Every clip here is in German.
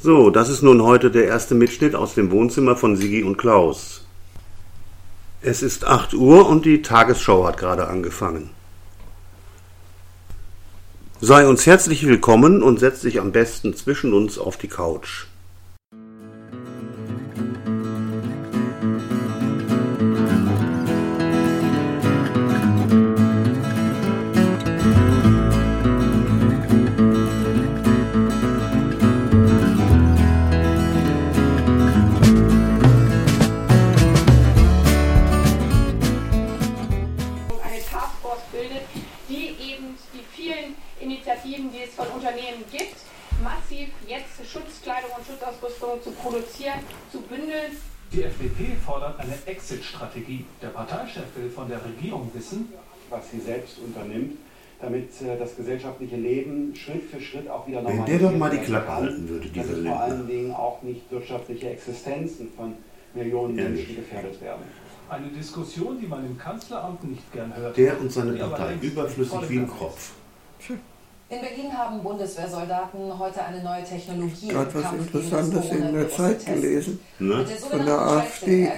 So, das ist nun heute der erste Mitschnitt aus dem Wohnzimmer von Sigi und Klaus. Es ist 8 Uhr und die Tagesschau hat gerade angefangen. Sei uns herzlich willkommen und setz dich am besten zwischen uns auf die Couch. Die vielen Initiativen, die es von Unternehmen gibt, massiv jetzt Schutzkleidung und Schutzausrüstung zu produzieren, zu bündeln. Die FDP fordert eine Exit-Strategie. Der Parteichef will von der Regierung wissen, was sie selbst unternimmt, damit äh, das gesellschaftliche Leben Schritt für Schritt auch wieder Wenn normalisiert der doch mal die Klappe halten würde, dieser dass vor Lindner. allen Dingen auch nicht wirtschaftliche Existenzen von Millionen Ehrlich. Menschen gefährdet werden. Eine Diskussion, die man im Kanzleramt nicht gern hört. Der und seine Partei, überflüssig wie ein ist. Kropf. In Berlin haben Bundeswehrsoldaten heute eine neue Technologie Gerade im was Interessantes in der Zeit gelesen. Ne? Von der AfD,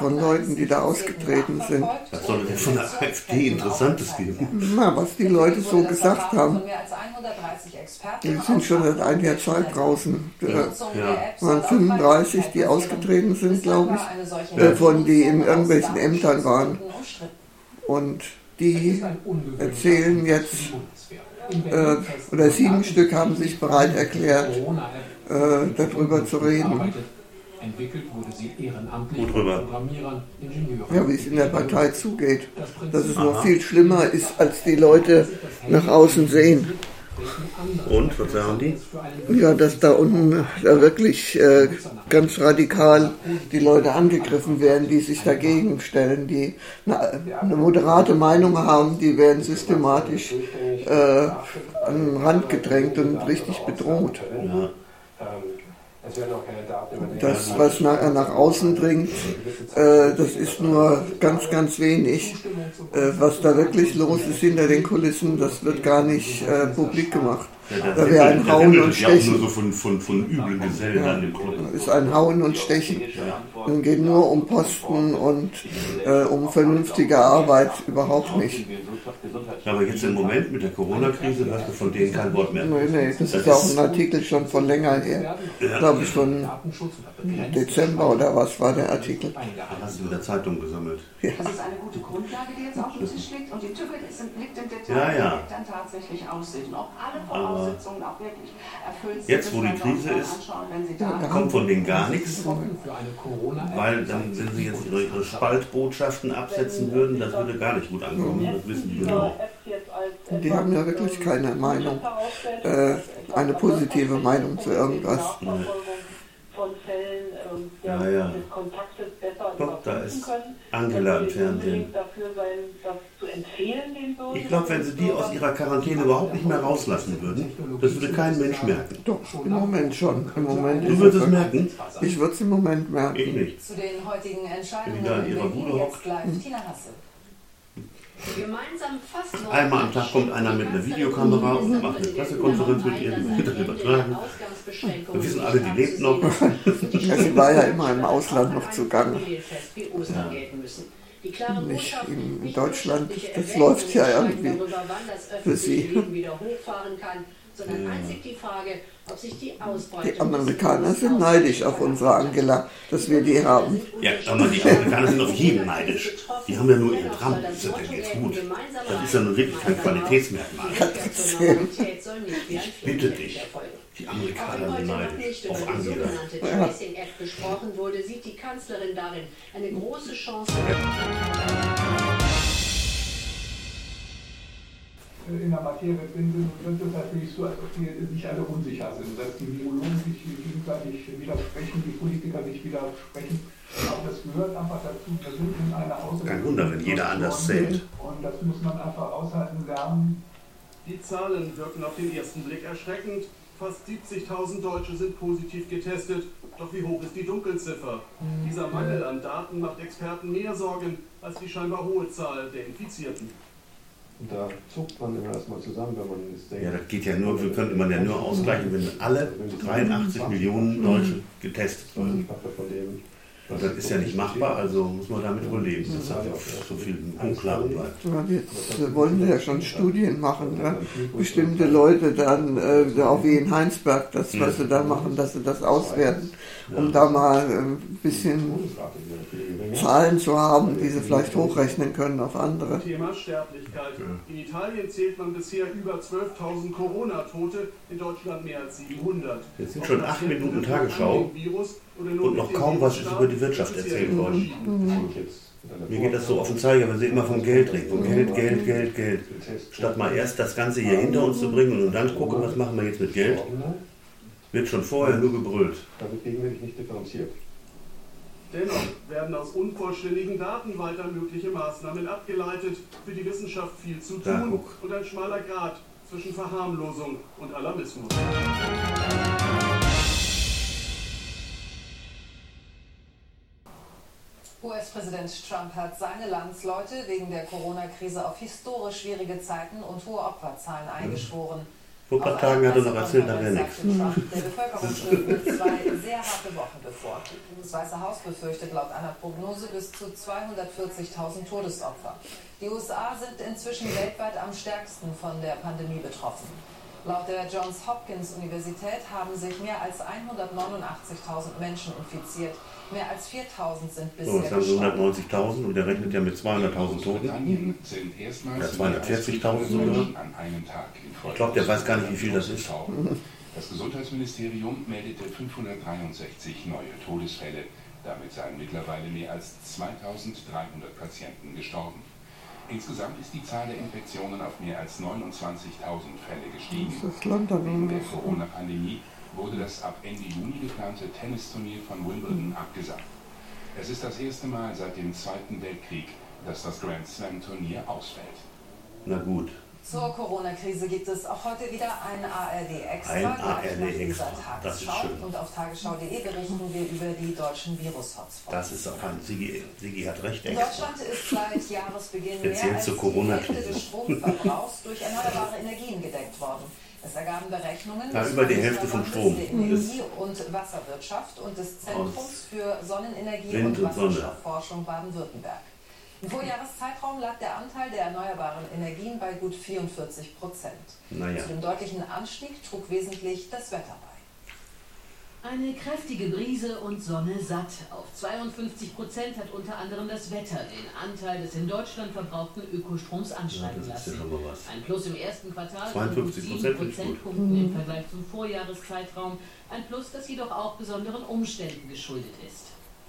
von Leuten, die da ausgetreten sind. Was soll denn von der AfD Interessantes geben? Na, was die Leute so gesagt haben. von mehr als 130 Experten Die sind schon seit einiger Zeit draußen. Ja. App waren soll auf 35, die ausgetreten sind, glaube ich, solche äh, von die in irgendwelchen Ämtern waren. Und die erzählen jetzt, äh, oder sieben Stück haben sich bereit erklärt, äh, darüber zu reden. Entwickelt wurde sie ehrenamtlich Programmierern, Ingenieuren. Ja, wie es in der Partei zugeht. Dass es noch viel schlimmer ist, als die Leute nach außen sehen. Und, was sagen die? Ja, dass da unten da wirklich äh, ganz radikal die Leute angegriffen werden, die sich dagegen stellen, die eine, eine moderate Meinung haben, die werden systematisch äh, an den Rand gedrängt und richtig bedroht. Ja. Das, was nach, nach außen dringt, äh, das ist nur ganz, ganz wenig. Äh, was da wirklich los ist hinter den Kulissen, das wird gar nicht äh, publik gemacht. Ja, Da wäre ein Hauen und ja nur Stechen. so von, von, von üblen Gesellen an dem Club. Es ist ein Hauen und Stechen. Es geht nur um Posten und äh, um vernünftige Arbeit überhaupt nicht. Aber jetzt im Moment mit der Corona-Krise hörst du von denen kein Wort mehr. Nee, nee, das ist auch ein Artikel schon von länger her. Glaube ich von Dezember oder was war der Artikel. Hast du in der Zeitung gesammelt? Das ist eine gute Grundlage, die jetzt auf dem Tisch liegt und die Tücke ist, liegt im Detail, Ja, ja. dann tatsächlich aussieht und ob alle Voraussetzungen auch wirklich erfüllt sind. Jetzt, wo die Krise ist, anschauen, wenn sie Ja, da da Kommt von denen gar nichts. Für eine Corona-App. Weil dann, wenn sie jetzt ihre, ihre Spaltbotschaften absetzen würden, das würde gar nicht gut ankommen. Das wissen die genau. Die haben ja wirklich keine Meinung, äh, eine positive Meinung zu irgendwas. von Fällen ähm, Ja, ja. Guck, da ist. Angela im Fernsehen. dafür sein, das zu empfehlen. Ich glaube, wenn sie die aus ihrer Quarantäne überhaupt nicht mehr rauslassen würden, das würde kein Mensch merken. Doch, im Moment schon. Im Moment Du würdest es merken? Ich würde es im Moment Ich merken. nicht. Zu den heutigen Entscheidungen Wenn die da in ihrer Bude hockt. Einmal am Tag kommt einer mit einer Videokamera und macht eine Pressekonferenz mit ihr, wird übertragen. Wir wissen alle, die lebt noch. Ja, sie war ja immer im Ausland noch zugange. Nicht in- in Deutschland, das läuft ja irgendwie für sie. sondern einzig die Frage, ob sich die Ausbreitung Die Amerikaner sind neidisch auf unsere Angela, dass wir die haben. Ja, aber die Amerikaner sind auf jeden neidisch. Die haben ja nur ihren Trump. Ist das denn jetzt gut? Das ist ja nun wirklich kein Qualitätsmerkmal. Ich bitte dich. Die Amerikaner sind neidisch auf Angela. Tracing-App gesprochen wurde, sieht die Kanzlerin darin eine große Chance. in der Materie drin sind, wirkt es natürlich so, als ob die sich alle unsicher sind, dass die Virologen sich gegenseitig widersprechen, die Politiker sich widersprechen. Aber das gehört einfach dazu. Wir sind in einer Kein Wunder, wenn jeder anders zählt. Und das muss man einfach aushalten lernen. Die Zahlen wirken auf den ersten Blick erschreckend. Fast 70.000 Deutsche sind positiv getestet. Doch wie hoch ist die Dunkelziffer? Dieser Mangel an Daten macht Experten mehr Sorgen als die scheinbar hohe Zahl der Infizierten. Und da zuckt man immer erstmal zusammen, wenn man es denkt. Ja, das geht ja nur, wir könnte man ja nur ausgleichen, wenn alle 83 Millionen Deutsche getestet würden. Und das ist ja nicht machbar, also muss man damit wohl leben, dass da so viel unklar bleibt. Ja, jetzt wollen wir ja schon Studien machen, ne? bestimmte Leute dann, äh, auch wie in Heinsberg, das, was sie da machen, dass sie das auswerten, um da mal äh, ein bisschen Zahlen zu haben, die sie vielleicht hochrechnen können auf andere. Thema Sterblichkeit. In Italien zählt man bisher über 12.000 Corona-Tote, in Deutschland mehr als 700. Jetzt sind schon acht Minuten Tagesschau und noch kaum was ist über die Wirtschaft erzählt worden. Mir geht das so auf den Zeiger, wenn sie immer vom Geld reden. Von Geld, Geld, Geld, Geld. Statt mal erst das Ganze hier hinter uns zu bringen und dann gucken, was machen wir jetzt mit Geld, wird schon vorher nur gebrüllt. Damit ich nicht differenziert. Dennoch werden aus unvollständigen Daten weiter mögliche Maßnahmen abgeleitet. Für die Wissenschaft viel zu tun und ein schmaler Grat zwischen Verharmlosung und Alarmismus. US-Präsident Trump hat seine Landsleute wegen der Corona-Krise auf historisch schwierige Zeiten und hohe Opferzahlen eingeschworen. Vor ein paar Tagen hat er noch erzählt, da wäre nichts. Der Bevölkerung stehen zwei sehr harte Wochen bevor. Das Weiße Haus befürchtet laut einer Prognose bis zu 240.000 Todesopfer. Die USA sind inzwischen weltweit am stärksten von der Pandemie betroffen. Laut der Johns Hopkins Universität haben sich mehr als 189.000 Menschen infiziert. Mehr als 4.000 sind So, jetzt bisher haben sie gestorben. 190.000 und der rechnet ja mit 200.000 Toten. Ja, 240.000 sogar. Ich glaube, der weiß gar nicht, wie viel das ist. Das Gesundheitsministerium meldete 563 neue Todesfälle. Damit seien mittlerweile mehr als 2300 Patienten gestorben. Insgesamt ist die Zahl der Infektionen auf mehr als 29.000 Fälle gestiegen. Das ist London Wegen der. Corona-Pandemie wurde das ab Ende Juni geplante Tennisturnier von Wimbledon abgesagt. Es ist das erste Mal seit dem Zweiten Weltkrieg, dass das Grand Slam-Turnier ausfällt. Na gut. Zur Corona-Krise gibt es auch heute wieder ein ARD-Extra. Ein gleich nach ARD dieser Extra. Das ist Tagesschau. schön. Und auf tagesschau.de berichten wir über die deutschen Virus-Hotspots. Das ist auch ein Sigi, Sigi hat recht extra. Deutschland ist seit Jahresbeginn mehr als zur die. Hälfte des Stromverbrauchs durch erneuerbare Energien gedeckt worden. Es ergaben Berechnungen des über die Hälfte vom Strom. der Energie- und Wasserwirtschaft und des Zentrums für Sonnenenergie und und. Wasserstoffforschung Baden-Württemberg. Im Vorjahreszeitraum lag der Anteil der erneuerbaren Energien bei gut 44 Prozent. Naja. Zu dem deutlichen Anstieg trug wesentlich das Wetter bei. Eine kräftige Brise und Sonne satt. Auf 52 Prozent hat unter anderem das Wetter den Anteil des in Deutschland verbrauchten Ökostroms ansteigen Ja, ja lassen. was. Ein Plus im ersten Quartal 52 von gut Prozent 7 finde ich gut. Prozentpunkten im Vergleich zum Vorjahreszeitraum. Ein Plus, das jedoch auch besonderen Umständen geschuldet ist.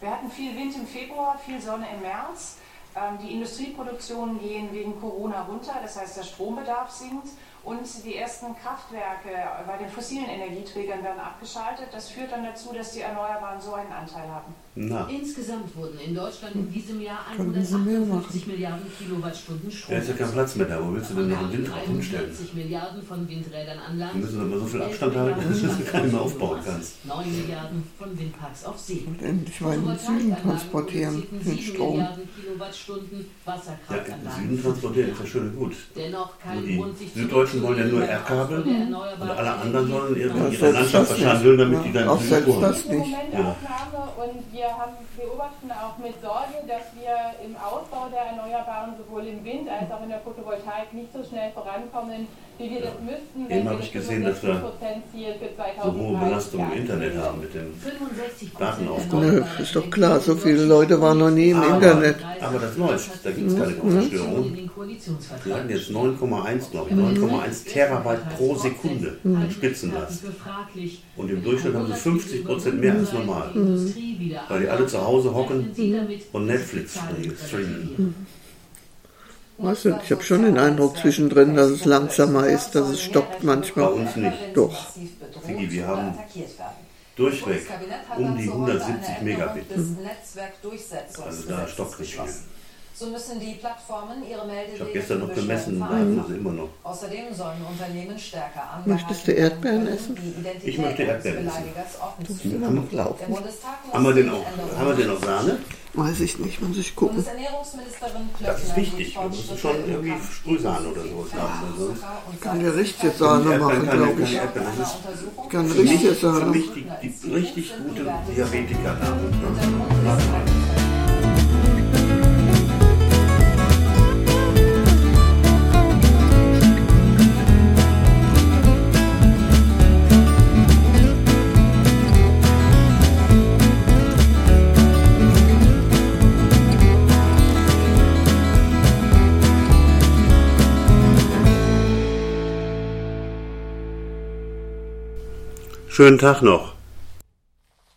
Wir hatten viel Wind im Februar, viel Sonne im März. Ähm, Die Industrieproduktionen gehen wegen Corona runter, das heißt der Strombedarf sinkt und die ersten Kraftwerke bei den fossilen Energieträgern werden abgeschaltet. Das führt dann dazu, dass die Erneuerbaren so einen Anteil haben. Na. Insgesamt wurden in Deutschland in diesem Jahr Können Sie mehr 158 Milliarden Kilowattstunden Strom Da ist ja kein Platz mehr da. Wo willst du denn noch ein Windrad hinstellen? 43 Milliarden von Windrädern an Land. Wir müssen aber so viel Abstand halten, dass du das gar nicht mehr aufbauen kannst. 9 Milliarden von Windparks auf See. Und endlich mal in den Süden transportieren, den 7 Strom. Milliarden Kilowattstunden Ja, im Wasserkraftanlagen. Süden transportieren ist ja schön und gut. Dennoch kein Grund, sich Süddeutschen wollen ja nur Erdkabel und alle anderen sollen ihre, Ja, ihre Landschaft das verschandeln, nicht. damit die dann Auch selbst das nicht. Ja. Aufnahme und wir haben, beobachten auch mit Sorge, dass wir im Ausbau der Erneuerbaren sowohl im Wind als auch in der Photovoltaik nicht so schnell vorankommen, wie wir das müssten, Eben wir habe ich gesehen, dass wir 65% für so hohe 2030 Belastung im Internet haben mit dem 65 Datenaufbau. Nö, ist doch klar, so viele Leute waren noch nie im Aber- Internet. Aber das läuft, da gibt es keine Mhm. Kurzstörung. Wir hatten jetzt 9,1, glaube ich, 9,1 Terabyte pro Sekunde an Spitzenlast. Und im Durchschnitt haben sie 50 Prozent mehr als normal. Weil die alle zu Hause hocken und Netflix streamen. Weißt du, ich habe schon den Eindruck zwischendrin, dass es langsamer ist, dass es stoppt Bei manchmal. uns nicht. Doch. Sigi, wir haben durchweg um die 170 Megabit. Netzwerkdurchsetzungsgesetz Also da stoppt nicht viel. So müssen die Plattformen ihre Meldewege Ich habe gestern noch gemessen, Beschwerden da ist immer noch. Außerdem sollen Unternehmen stärker angehalten Möchtest du Erdbeeren essen? die Ich möchte Erdbeeren essen. Du musst immer noch muss Haben wir den die auch, haben wir den auch Sahne? Weiß ich nicht, muss ich gucken. Bundesernährungsministerin Das ist wichtig. Wir müssen schon irgendwie Sprühsahne oder sowas haben. und Kann der richtige Sahne machen, glaube ich. Das ist Untersuchung Kann für mich, richtige für Sahne. mich die, die richtig gute Diabetikernahrung. Schönen Tag noch.